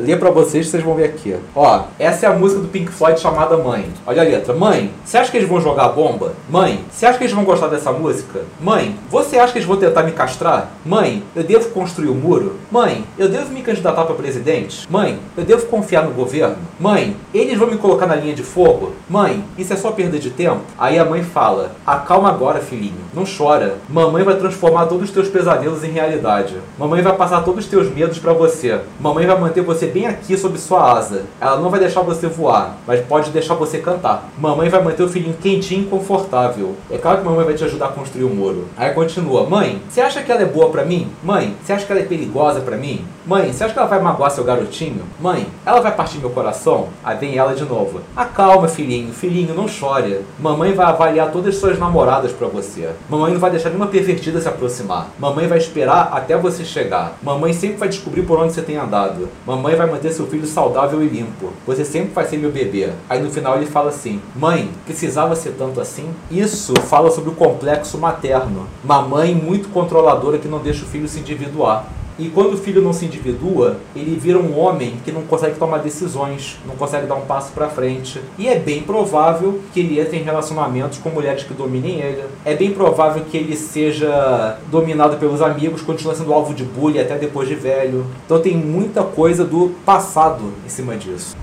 ler para vocês, vocês vão ver aqui. Ó, essa é a música do Pink Floyd chamada Mãe. Olha a letra. Mãe, você acha que eles vão jogar bomba? Mãe, você acha que eles vão gostar dessa música? Mãe, você acha que eles vão tentar me castrar? Mãe, eu devo construir o um muro? Mãe, eu devo me candidatar para presidente? Mãe, eu devo confiar no governo? Mãe, eles vão me colocar na linha de fogo? Mãe, isso é só perda de tempo? Aí a mãe fala: Acalma agora, filhinho. Não chora. Mamãe vai transformar todos os teus pesadelos em realidade. Mamãe vai passar todos os teus medos para você. Mamãe vai manter você bem aqui sob sua asa. Ela não vai deixar você voar, mas pode deixar você cantar. Mamãe vai manter o filhinho quentinho e confortável. É claro que mamãe vai te ajudar a construir o um muro. Aí continua: Mãe, você acha que ela é boa para mim? Mãe, você acha que ela é perigosa para mim? Mãe, você acha que ela vai magoar seu garotinho? Mãe, ela vai partir meu coração? Aí vem ela de novo. Acalma, filhinho. Filhinho, não chore. Mamãe vai avaliar todas as suas namoradas para você. Mamãe não vai deixar nenhuma pervertida se aproximar. Mamãe vai esperar até você chegar. Mamãe sempre vai descobrir por onde você tem andado. Mamãe vai manter seu filho saudável e limpo. Você sempre vai ser meu bebê. Aí no final ele fala assim: Mãe, precisava ser tanto assim? Isso fala sobre o complexo materno. Mamãe muito controladora que não deixa o filho se individuar. E quando o filho não se individua, ele vira um homem que não consegue tomar decisões, não consegue dar um passo para frente. E é bem provável que ele entre em relacionamentos com mulheres que dominem ele. É bem provável que ele seja dominado pelos amigos, continua sendo alvo de bullying até depois de velho. Então tem muita coisa do passado em cima disso.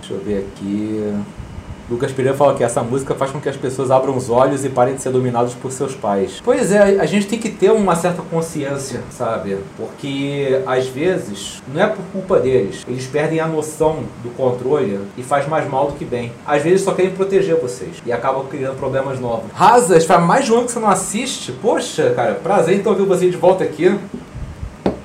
Deixa eu ver aqui. Lucas Pereira fala que essa música faz com que as pessoas abram os olhos e parem de ser dominados por seus pais. Pois é, a gente tem que ter uma certa consciência, sabe? Porque às vezes não é por culpa deles. Eles perdem a noção do controle e faz mais mal do que bem. Às vezes só querem proteger vocês e acabam criando problemas novos. Razas, faz mais de um ano que você não assiste? Poxa, cara, prazer então ouvir você de volta aqui.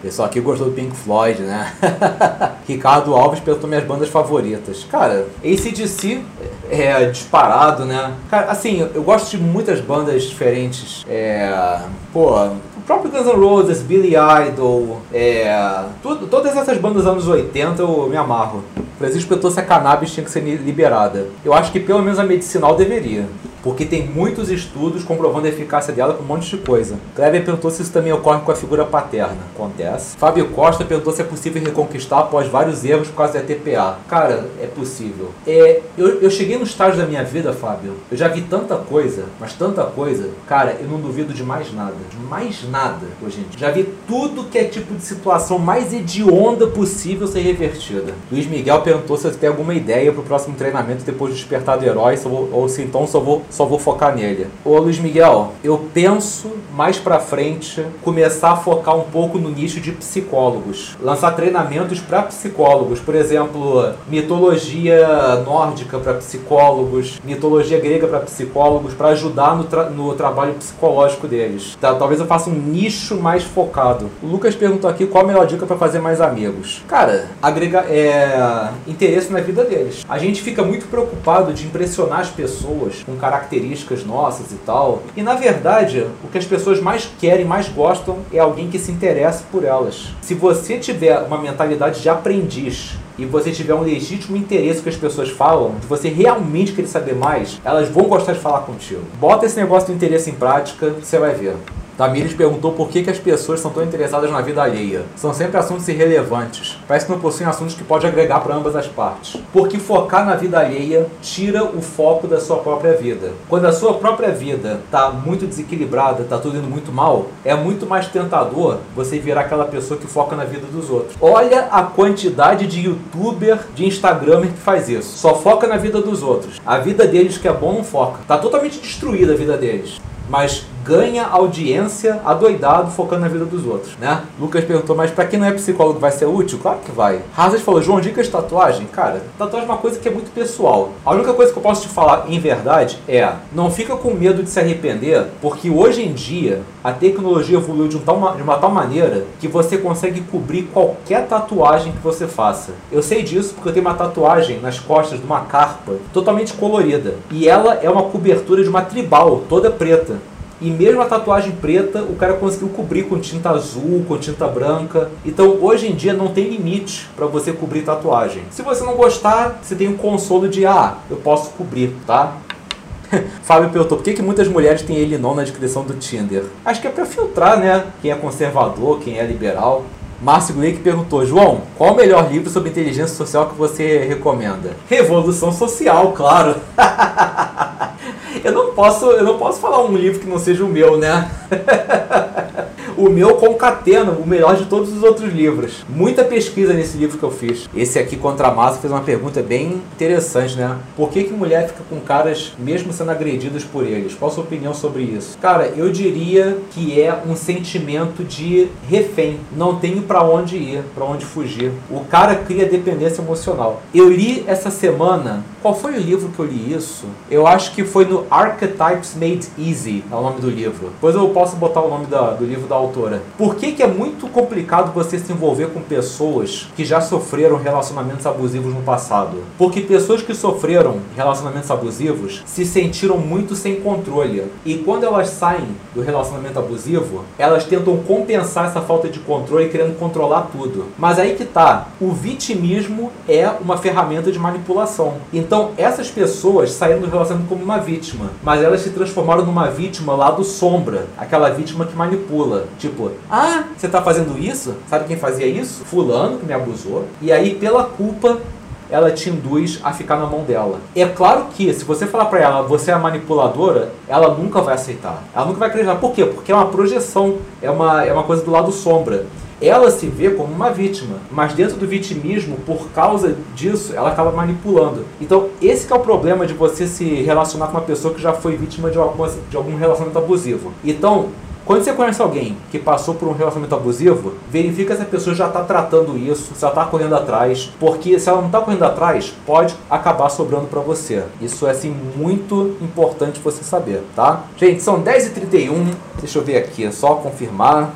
Pessoal aqui gostou do Pink Floyd, né? Ricardo Alves perguntou minhas bandas favoritas. Cara, ACDC é disparado, né? Cara, assim, eu gosto de muitas bandas diferentes. É. Pô, o próprio Guns N' Roses, Billy Idol, é. Tudo, todas essas bandas dos anos 80 eu me amarro. Francisco perguntou se a cannabis tinha que ser liberada. Eu acho que pelo menos a medicinal deveria porque tem muitos estudos comprovando a eficácia dela com um monte de coisa. Kleber perguntou se isso também ocorre com a figura paterna. Acontece. Fábio Costa perguntou se é possível reconquistar após vários erros por causa da TPA. Cara, é possível. É, eu, eu cheguei no estágio da minha vida, Fábio, eu já vi tanta coisa, mas tanta coisa, cara, eu não duvido de mais nada. De mais nada dia. Já vi tudo que é tipo de situação mais hedionda possível ser revertida. Luiz Miguel perguntou se eu tenho alguma ideia pro próximo treinamento depois do despertar do herói, ou se então só vou só vou focar nele. Ô Luiz Miguel, eu penso mais pra frente começar a focar um pouco no nicho de psicólogos. Lançar treinamentos para psicólogos, por exemplo, mitologia nórdica para psicólogos, mitologia grega para psicólogos, para ajudar no, tra no trabalho psicológico deles. Tá, talvez eu faça um nicho mais focado. O Lucas perguntou aqui qual a melhor dica para fazer mais amigos. Cara, agregar é, interesse na vida deles. A gente fica muito preocupado de impressionar as pessoas com caráter características nossas e tal. E na verdade, o que as pessoas mais querem, mais gostam, é alguém que se interesse por elas. Se você tiver uma mentalidade de aprendiz e você tiver um legítimo interesse que as pessoas falam, se você realmente querer saber mais, elas vão gostar de falar contigo. Bota esse negócio do interesse em prática, você vai ver. Tamires perguntou por que, que as pessoas são tão interessadas na vida alheia. São sempre assuntos irrelevantes. Parece que não possuem assuntos que podem agregar para ambas as partes. Porque focar na vida alheia tira o foco da sua própria vida. Quando a sua própria vida está muito desequilibrada, está tudo indo muito mal, é muito mais tentador você virar aquela pessoa que foca na vida dos outros. Olha a quantidade de youtuber, de instagramer que faz isso. Só foca na vida dos outros. A vida deles que é bom não foca. Tá totalmente destruída a vida deles. Mas ganha audiência adoidado focando na vida dos outros, né? Lucas perguntou, mas para quem não é psicólogo vai ser útil? Claro que vai. Hazard falou, João, dicas de tatuagem? Cara, tatuagem é uma coisa que é muito pessoal. A única coisa que eu posso te falar em verdade é, não fica com medo de se arrepender, porque hoje em dia a tecnologia evoluiu de, um tal, de uma tal maneira que você consegue cobrir qualquer tatuagem que você faça. Eu sei disso porque eu tenho uma tatuagem nas costas de uma carpa totalmente colorida. E ela é uma cobertura de uma tribal toda preta. E mesmo a tatuagem preta, o cara conseguiu cobrir com tinta azul, com tinta branca. Então, hoje em dia não tem limite para você cobrir tatuagem. Se você não gostar, você tem o um consolo de ah, eu posso cobrir, tá? Fábio perguntou por que, que muitas mulheres têm ele não na descrição do Tinder. Acho que é para filtrar, né? Quem é conservador, quem é liberal. Márcio Gleick perguntou: João, qual o melhor livro sobre inteligência social que você recomenda? Revolução Social, claro. posso, eu não posso falar um livro que não seja o meu, né? o meu concatena o melhor de todos os outros livros. Muita pesquisa nesse livro que eu fiz. Esse aqui, Contra a Massa, fez uma pergunta bem interessante, né? Por que, que mulher fica com caras mesmo sendo agredidas por eles? Qual a sua opinião sobre isso? Cara, eu diria que é um sentimento de refém. Não tenho para onde ir, para onde fugir. O cara cria dependência emocional. Eu li essa semana. Qual foi o livro que eu li isso? Eu acho que foi no Archetypes Made Easy, é o nome do livro. Depois eu posso botar o nome da, do livro da autora. Por que, que é muito complicado você se envolver com pessoas que já sofreram relacionamentos abusivos no passado? Porque pessoas que sofreram relacionamentos abusivos se sentiram muito sem controle. E quando elas saem do relacionamento abusivo, elas tentam compensar essa falta de controle querendo controlar tudo. Mas aí que tá, o vitimismo é uma ferramenta de manipulação. Então Então, essas pessoas saíram do relacionamento como uma vítima, mas elas se transformaram numa vítima lá do sombra, aquela vítima que manipula. Tipo, ah, você tá fazendo isso? Sabe quem fazia isso? Fulano que me abusou. E aí, pela culpa, ela te induz a ficar na mão dela. É claro que se você falar para ela, você é manipuladora, ela nunca vai aceitar. Ela nunca vai acreditar. Por quê? Porque é uma projeção, é uma, é uma coisa do lado sombra. Ela se vê como uma vítima, mas dentro do vitimismo, por causa disso, ela acaba manipulando. Então, esse é o problema de você se relacionar com uma pessoa que já foi vítima de, alguma, de algum relacionamento abusivo. Então, quando você conhece alguém que passou por um relacionamento abusivo, verifica se a pessoa já está tratando isso, se ela está correndo atrás, porque se ela não está correndo atrás, pode acabar sobrando para você. Isso é assim muito importante você saber, tá? Gente, são 10h31, deixa eu ver aqui, é só confirmar.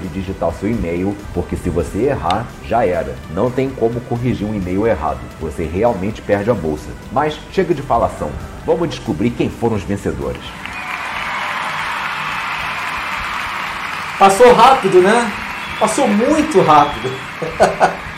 de digitar seu e-mail, porque se você errar, já era. Não tem como corrigir um e-mail errado. Você realmente perde a bolsa. Mas chega de falação. Vamos descobrir quem foram os vencedores. Passou rápido, né? Passou muito rápido.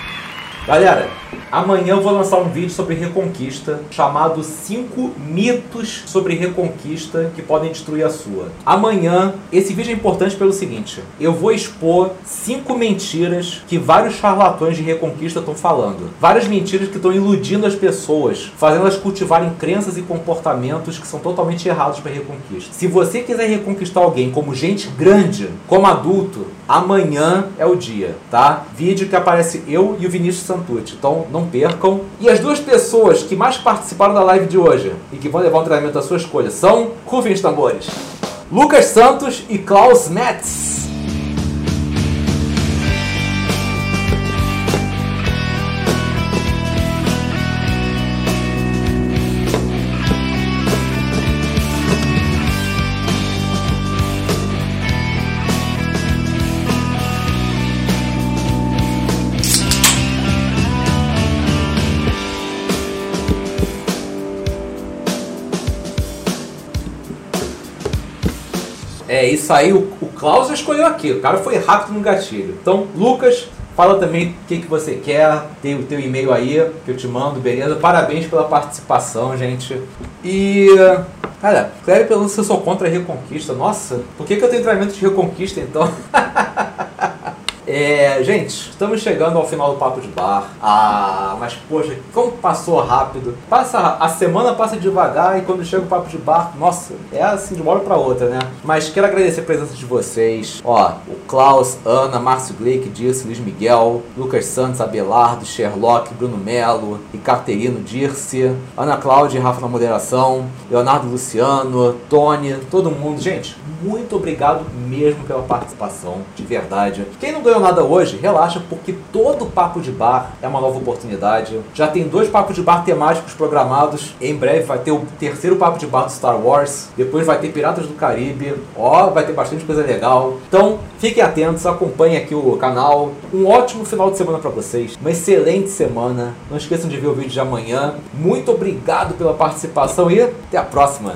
Galera, Amanhã eu vou lançar um vídeo sobre Reconquista chamado 5 mitos sobre Reconquista que podem destruir a sua. Amanhã, esse vídeo é importante pelo seguinte: eu vou expor cinco mentiras que vários charlatões de Reconquista estão falando. Várias mentiras que estão iludindo as pessoas, fazendo elas cultivarem crenças e comportamentos que são totalmente errados para Reconquista. Se você quiser reconquistar alguém como gente grande, como adulto, amanhã é o dia, tá? Vídeo que aparece eu e o Vinícius Então não percam. E as duas pessoas que mais participaram da live de hoje e que vão levar um treinamento da sua escolha são, rufem os tambores, Lucas Santos e Klaus Metz. É, isso aí o, o Klaus escolheu aqui. O cara foi rápido no gatilho. Então, Lucas, fala também o que, que você quer. Tem o teu e-mail aí que eu te mando, beleza? Parabéns pela participação, gente. E. Cara, Cléber pergunta se eu sou contra a Reconquista. Nossa, por que, que eu tenho treinamento de Reconquista então? É, gente, estamos chegando ao final do Papo de Bar. Ah, mas poxa, como passou rápido. Passa, a semana passa devagar e quando chega o Papo de Bar, nossa, é assim de uma hora para outra, né? Mas quero agradecer a presença de vocês. Ó, o Klaus, Ana, Márcio Gleick, Dirce, Luiz Miguel, Lucas Santos, Abelardo, Sherlock, Bruno Melo, Ricarterino, Dirce, Ana Cláudia e Rafa na moderação, Leonardo Luciano, Tony, todo mundo. Gente, muito obrigado mesmo pela participação, de verdade. Quem não ganhou nada hoje, relaxa, porque todo papo de bar é uma nova oportunidade. Já tem dois papos de bar temáticos programados. Em breve vai ter o terceiro papo de bar do Star Wars. Depois vai ter Piratas do Caribe. Ó, vai ter bastante coisa legal. Então, fiquem atentos, acompanhem aqui o canal. Um ótimo final de semana para vocês. Uma excelente semana. Não esqueçam de ver o vídeo de amanhã. Muito obrigado pela participação e até a próxima.